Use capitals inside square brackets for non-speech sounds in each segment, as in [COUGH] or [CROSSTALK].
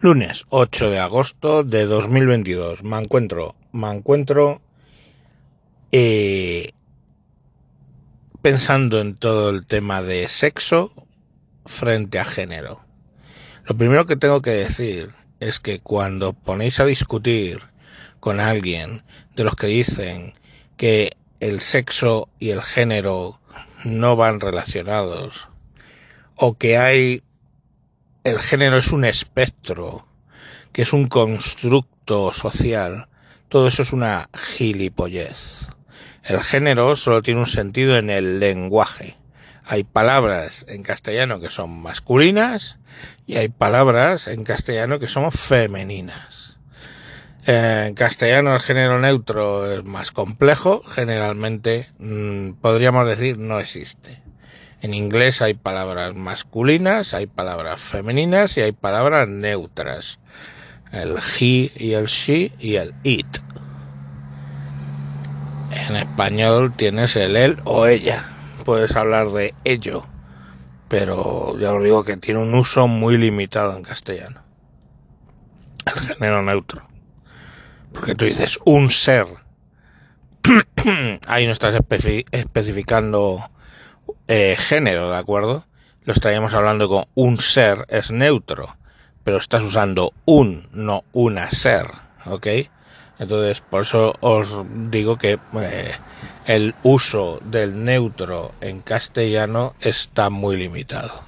Lunes 8 de agosto de 2022. Me encuentro, me encuentro eh, pensando en todo el tema de sexo frente a género. Lo primero que tengo que decir es que cuando ponéis a discutir con alguien de los que dicen que el sexo y el género no van relacionados o que hay el género es un espectro, que es un constructo social, todo eso es una gilipollez. El género solo tiene un sentido en el lenguaje. Hay palabras en castellano que son masculinas y hay palabras en castellano que son femeninas. En castellano el género neutro es más complejo, generalmente mm, podríamos decir no existe. En inglés hay palabras masculinas, hay palabras femeninas y hay palabras neutras. El he y el she y el it. En español tienes el él o ella. Puedes hablar de ello. Pero ya os digo que tiene un uso muy limitado en castellano. El género neutro. Porque tú dices un ser. [COUGHS] Ahí no estás especificando eh, género, ¿de acuerdo? Lo estaríamos hablando con un ser es neutro, pero estás usando un, no una ser, ¿ok? Entonces, por eso os digo que eh, el uso del neutro en castellano está muy limitado.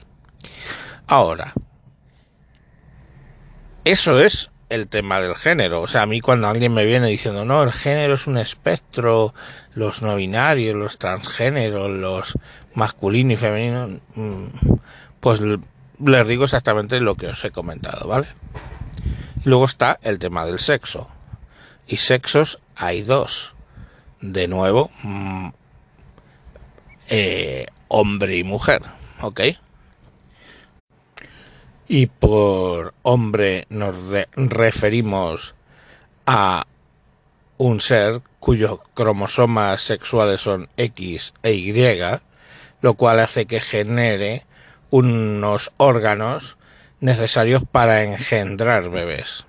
Ahora, eso es el tema del género. O sea, a mí cuando alguien me viene diciendo, no, el género es un espectro, los no binarios, los transgéneros, los masculinos y femeninos, mm, pues les digo exactamente lo que os he comentado, ¿vale? Luego está el tema del sexo. Y sexos hay dos. De nuevo, mm, eh, hombre y mujer, ¿ok? y por hombre nos referimos a un ser cuyos cromosomas sexuales son X e Y, lo cual hace que genere unos órganos necesarios para engendrar bebés.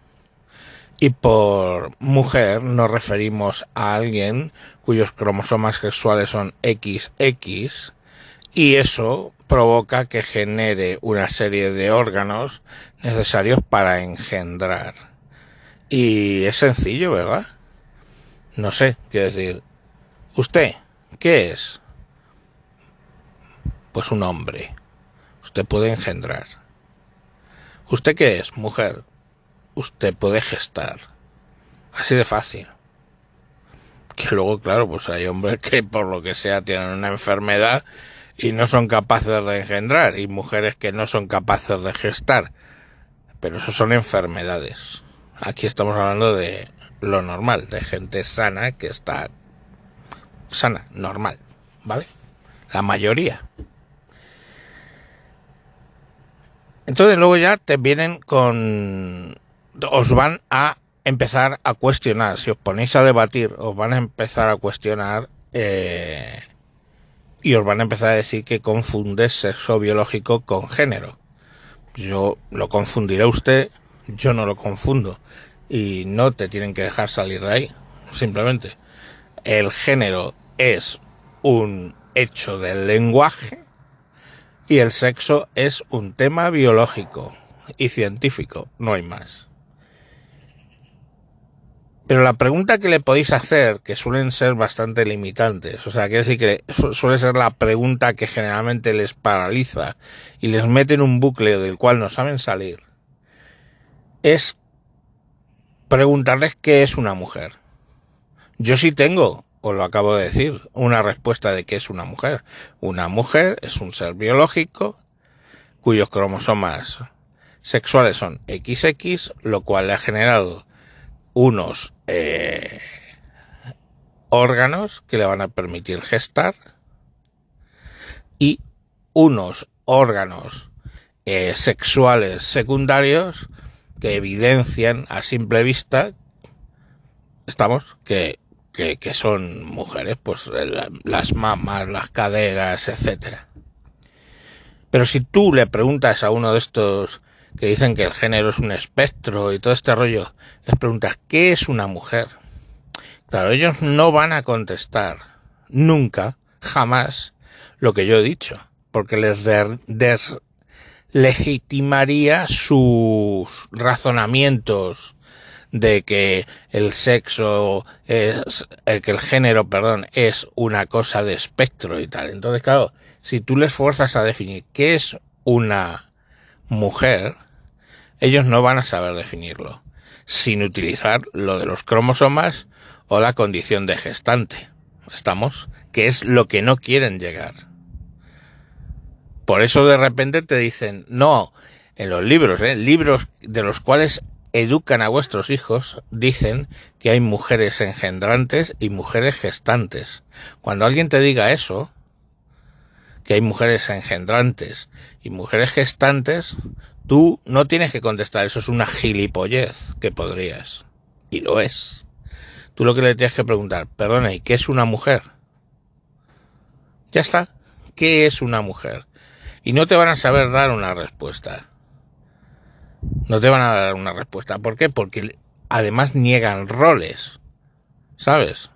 Y por mujer nos referimos a alguien cuyos cromosomas sexuales son XX y eso provoca que genere una serie de órganos necesarios para engendrar. Y es sencillo, ¿verdad? No sé, quiero decir, ¿usted qué es? Pues un hombre. Usted puede engendrar. ¿Usted qué es? Mujer. Usted puede gestar. Así de fácil. Que luego, claro, pues hay hombres que por lo que sea tienen una enfermedad y no son capaces de engendrar y mujeres que no son capaces de gestar. Pero eso son enfermedades. Aquí estamos hablando de lo normal, de gente sana que está sana, normal, ¿vale? La mayoría. Entonces luego ya te vienen con... os van a empezar a cuestionar, si os ponéis a debatir, os van a empezar a cuestionar eh, y os van a empezar a decir que confundes sexo biológico con género. Yo lo confundiré usted, yo no lo confundo y no te tienen que dejar salir de ahí, simplemente. El género es un hecho del lenguaje y el sexo es un tema biológico y científico, no hay más. Pero la pregunta que le podéis hacer, que suelen ser bastante limitantes, o sea, quiere decir que suele ser la pregunta que generalmente les paraliza y les mete en un bucle del cual no saben salir, es preguntarles qué es una mujer. Yo sí tengo, os lo acabo de decir, una respuesta de qué es una mujer. Una mujer es un ser biológico cuyos cromosomas sexuales son XX, lo cual le ha generado unos eh, órganos que le van a permitir gestar y unos órganos eh, sexuales secundarios que evidencian a simple vista, estamos, que, que, son mujeres, pues las mamas, las caderas, etcétera. Pero si tú le preguntas a uno de estos que dicen que el género es un espectro y todo este rollo, les preguntas, ¿qué es una mujer? Claro, ellos no van a contestar nunca, jamás, lo que yo he dicho, porque les deslegitimaría sus razonamientos de que el sexo es, eh, que el género, perdón, es una cosa de espectro y tal. Entonces, claro, si tú les fuerzas a definir qué es una mujer, ellos no van a saber definirlo, sin utilizar lo de los cromosomas o la condición de gestante. ¿Estamos? Que es lo que no quieren llegar. Por eso de repente te dicen, no, en los libros, ¿eh? libros de los cuales educan a vuestros hijos, dicen que hay mujeres engendrantes y mujeres gestantes. Cuando alguien te diga eso, que hay mujeres engendrantes y mujeres gestantes, tú no tienes que contestar, eso es una gilipollez que podrías. Y lo es. Tú lo que le tienes que preguntar, perdona, ¿y qué es una mujer? Ya está. ¿Qué es una mujer? Y no te van a saber dar una respuesta. No te van a dar una respuesta. ¿Por qué? Porque además niegan roles. ¿Sabes?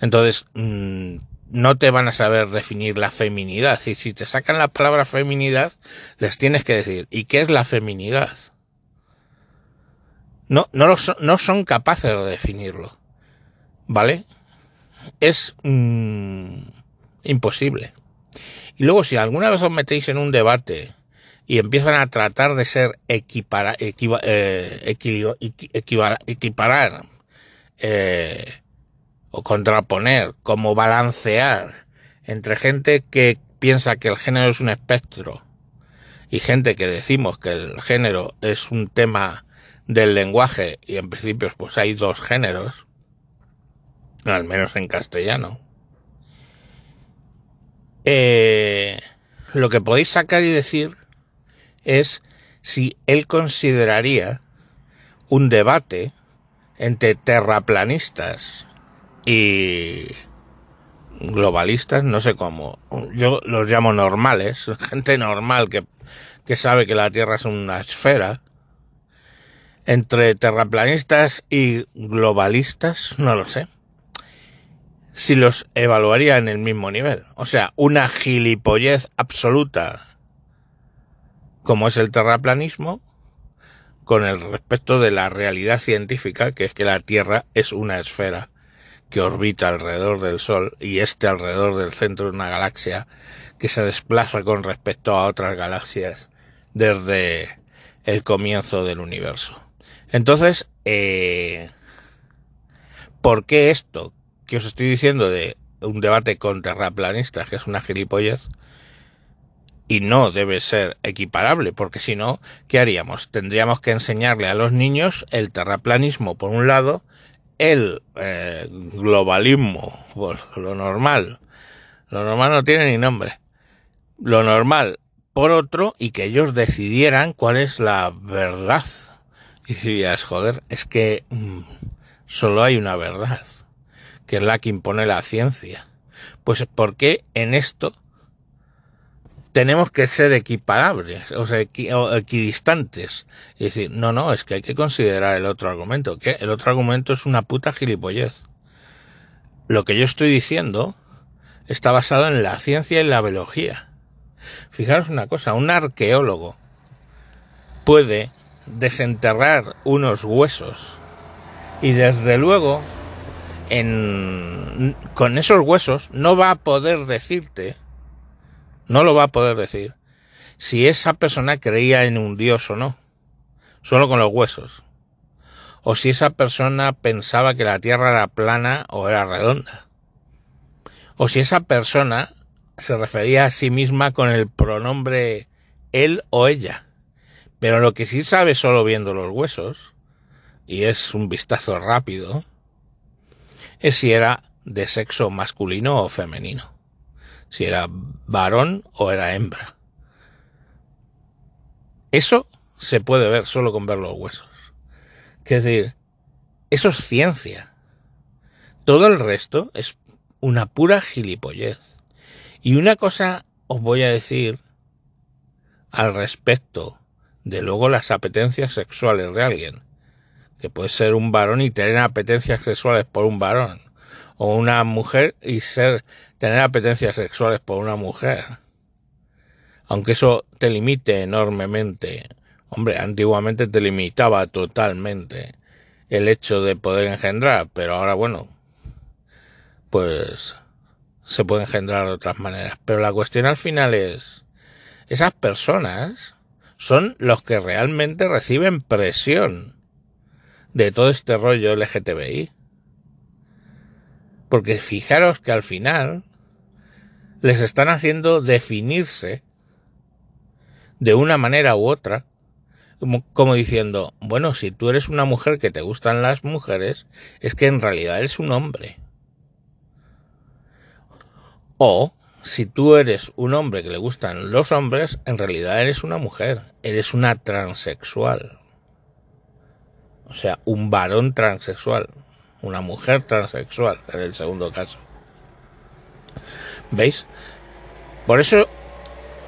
Entonces, mm, no te van a saber definir la feminidad. Y si te sacan la palabra feminidad, les tienes que decir, ¿y qué es la feminidad? No, no, no son capaces de definirlo. ¿Vale? Es mm, imposible. Y luego, si alguna vez os metéis en un debate y empiezan a tratar de ser equipara, eh, equiparar eh, o contraponer, como balancear entre gente que piensa que el género es un espectro y gente que decimos que el género es un tema del lenguaje y en principio pues hay dos géneros, al menos en castellano. Eh, lo que podéis sacar y decir es si él consideraría un debate entre terraplanistas y globalistas, no sé cómo, yo los llamo normales, [LAUGHS] gente normal que, que sabe que la Tierra es una esfera, entre terraplanistas y globalistas, no lo sé, si los evaluaría en el mismo nivel. O sea, una gilipollez absoluta como es el terraplanismo, con el respecto de la realidad científica, que es que la Tierra es una esfera que orbita alrededor del Sol y este alrededor del centro de una galaxia que se desplaza con respecto a otras galaxias desde el comienzo del universo. Entonces, eh, ¿por qué esto que os estoy diciendo de un debate con terraplanistas, que es una gilipollez, y no debe ser equiparable, porque si no, ¿qué haríamos? Tendríamos que enseñarle a los niños el terraplanismo por un lado el eh, globalismo, pues lo normal. Lo normal no tiene ni nombre. Lo normal por otro y que ellos decidieran cuál es la verdad. Y dirías, joder, es que mm, solo hay una verdad, que es la que impone la ciencia. Pues ¿por qué en esto tenemos que ser equiparables, o sea, equidistantes. Y decir, no, no, es que hay que considerar el otro argumento, que el otro argumento es una puta gilipollez. Lo que yo estoy diciendo está basado en la ciencia y la biología. Fijaros una cosa, un arqueólogo puede desenterrar unos huesos y desde luego en, con esos huesos no va a poder decirte no lo va a poder decir. Si esa persona creía en un dios o no. Solo con los huesos. O si esa persona pensaba que la tierra era plana o era redonda. O si esa persona se refería a sí misma con el pronombre él o ella. Pero lo que sí sabe solo viendo los huesos, y es un vistazo rápido, es si era de sexo masculino o femenino si era varón o era hembra. Eso se puede ver solo con ver los huesos. Es decir, eso es ciencia. Todo el resto es una pura gilipollez. Y una cosa os voy a decir al respecto de luego las apetencias sexuales de alguien. Que puede ser un varón y tener apetencias sexuales por un varón. O una mujer y ser, tener apetencias sexuales por una mujer. Aunque eso te limite enormemente. Hombre, antiguamente te limitaba totalmente el hecho de poder engendrar, pero ahora bueno, pues se puede engendrar de otras maneras. Pero la cuestión al final es, esas personas son los que realmente reciben presión de todo este rollo LGTBI. Porque fijaros que al final les están haciendo definirse de una manera u otra, como, diciendo, bueno, si tú eres una mujer que te gustan las mujeres, es que en realidad eres un hombre. O si tú eres un hombre que le gustan los hombres, en realidad eres una mujer, eres una transexual. O sea, un varón transexual, una mujer transexual, en el segundo caso. ¿Veis? Por eso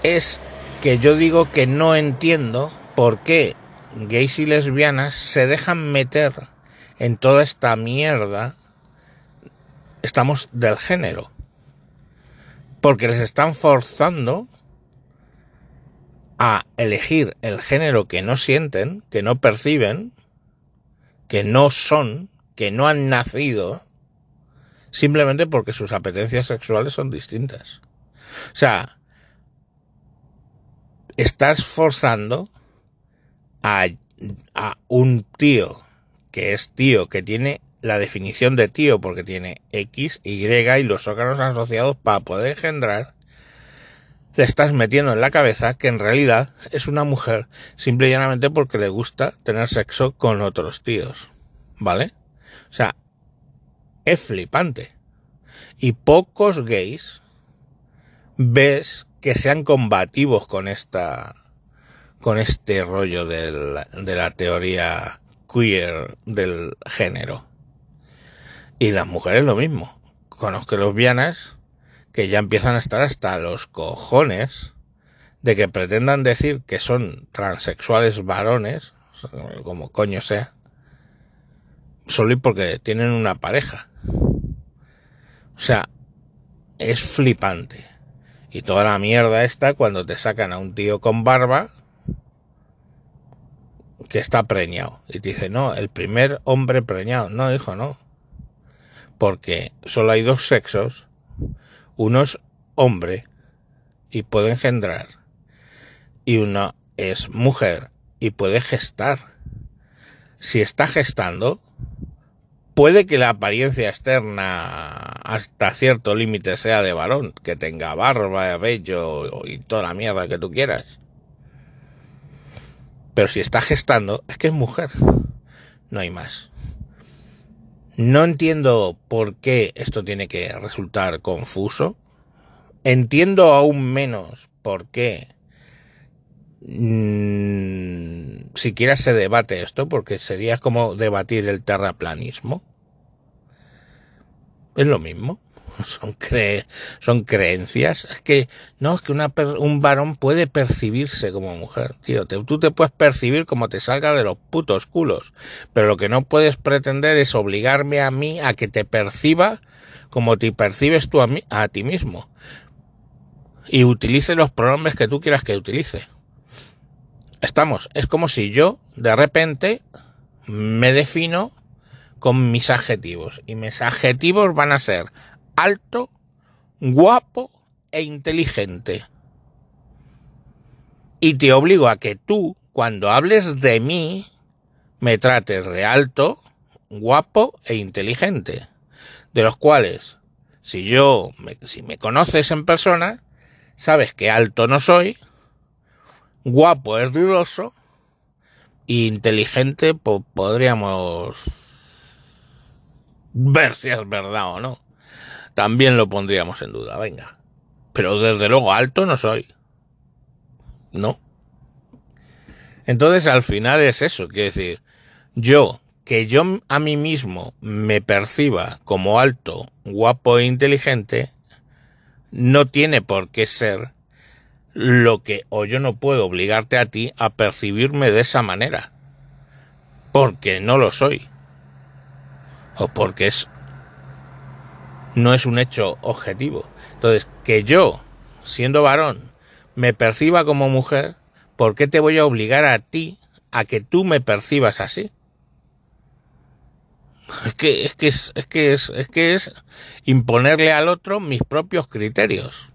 es que yo digo que no entiendo por qué gays y lesbianas se dejan meter en toda esta mierda. Estamos del género porque les están forzando a elegir el género que no sienten, que no perciben, que no son, que no han nacido, simplemente porque sus apetencias sexuales son distintas. O sea, estás forzando a, un tío que es tío, que tiene la definición de tío porque tiene X, Y y los órganos asociados para poder engendrar, le estás metiendo en la cabeza que en realidad es una mujer simple y llanamente porque le gusta tener sexo con otros tíos. ¿Vale? O sea, es flipante. Y pocos gays ves que sean combativos con esta con este rollo del, de la teoría queer del género. Y las mujeres lo mismo. Conozco lesbianas que ya empiezan a estar hasta los cojones de que pretendan decir que son transexuales varones, como coño sea, solo porque tienen una pareja. O sea, es flipante. Y toda la mierda está cuando te sacan a un tío con barba que está preñado. Y te dice, no, el primer hombre preñado. No, hijo, no porque solo hay dos sexos, uno es hombre y puede engendrar, y uno es mujer y puede gestar. Si está gestando, puede que la apariencia externa hasta cierto límite sea de varón, que tenga barba, vello y toda la mierda que tú quieras. Pero si está gestando, es que es mujer. No hay más. No entiendo por qué esto tiene que resultar confuso. Entiendo aún menos por qué mmm, siquiera se debate esto, porque sería como debatir el terraplanismo. Es lo mismo. [LAUGHS] son, cre son creencias. Es que, no, es que una un varón puede percibirse como mujer, tío. tú te puedes percibir como te salga de los putos culos. Pero lo que no puedes pretender es obligarme a mí a que te perciba como te percibes tú a, mí, a ti mismo. Y utilice los pronombres que tú quieras que utilice. Estamos, es como si yo, de repente, me defino con mis adjetivos. Y mis adjetivos van a ser alto, guapo e inteligente. Y te obligo a que tú, cuando hables de mí, me trates de alto, guapo e inteligente. De los cuales, si yo, me, si me conoces en persona, sabes que alto no soy, guapo es dudoso, inteligente, podríamos ver si es verdad o no también lo pondríamos en duda, venga. Pero desde luego alto no soy. No. Entonces al final es eso, quiere decir, yo, que yo a mí mismo me perciba como alto, guapo e inteligente, no tiene por qué ser lo que o yo no puedo obligarte a ti a percibirme de esa manera, porque no lo soy, o porque es no es un hecho objetivo. Entonces, que yo, siendo varón, me perciba como mujer, ¿por qué te voy a obligar a ti a que tú me percibas así? Es que es que es, es que es, es que es imponerle al otro mis propios criterios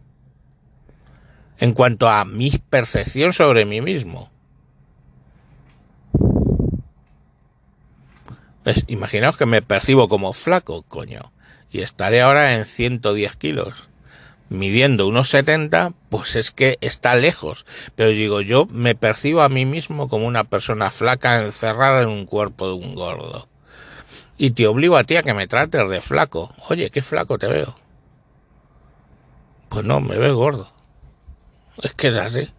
en cuanto a mi percepción sobre mí mismo. Imaginaos que me percibo como flaco, coño, y estaré ahora en 110 kilos. Midiendo unos 70, pues es que está lejos. Pero digo, yo me percibo a mí mismo como una persona flaca encerrada en un cuerpo de un gordo y te obligo a ti a que me trates de flaco. Oye, qué flaco te veo. Pues no, me veo gordo. Es que es así.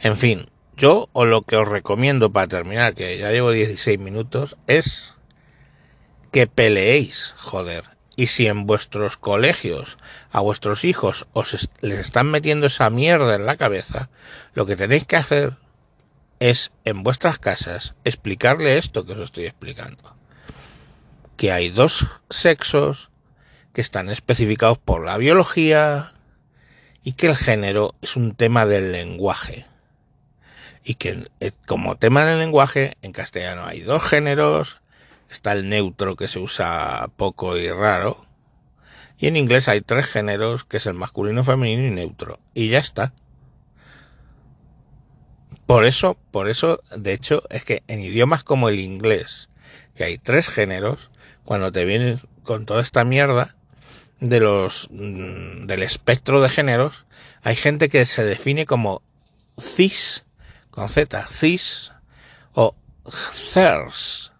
En fin, yo o lo que os recomiendo para terminar, que ya llevo 16 minutos, es que peleéis, joder. Y si en vuestros colegios a vuestros hijos os les están metiendo esa mierda en la cabeza, lo que tenéis que hacer es en vuestras casas explicarle esto que os estoy explicando. Que hay dos sexos que están especificados por la biología y que el género es un tema del lenguaje. Y que eh, como tema del lenguaje en castellano hay dos géneros, está el neutro que se usa poco y raro, y en inglés hay tres géneros que es el masculino, femenino y neutro. Y ya está. Por eso, por eso, de hecho, es que en idiomas como el inglés, que hay tres géneros, cuando te vienen con toda esta mierda de los mm, del espectro de géneros, hay gente que se define como cis con z, cis o thers.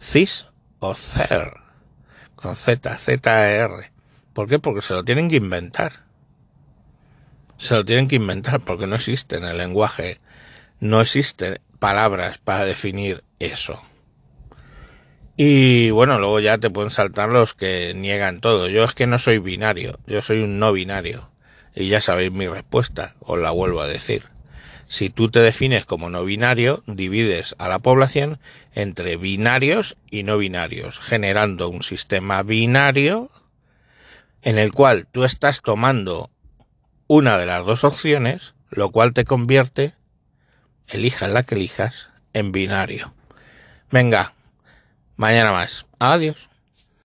Cis o cer con z, z r. ¿Por qué? Porque se lo tienen que inventar se lo tienen que inventar porque no existe en el lenguaje, no existen palabras para definir eso. Y bueno, luego ya te pueden saltar los que niegan todo. Yo es que no soy binario, yo soy un no binario. Y ya sabéis mi respuesta, os la vuelvo a decir. Si tú te defines como no binario, divides a la población entre binarios y no binarios, generando un sistema binario en el cual tú estás tomando una de las dos opciones, lo cual te convierte, elijas la que elijas, en binario. Venga, mañana más. Adiós.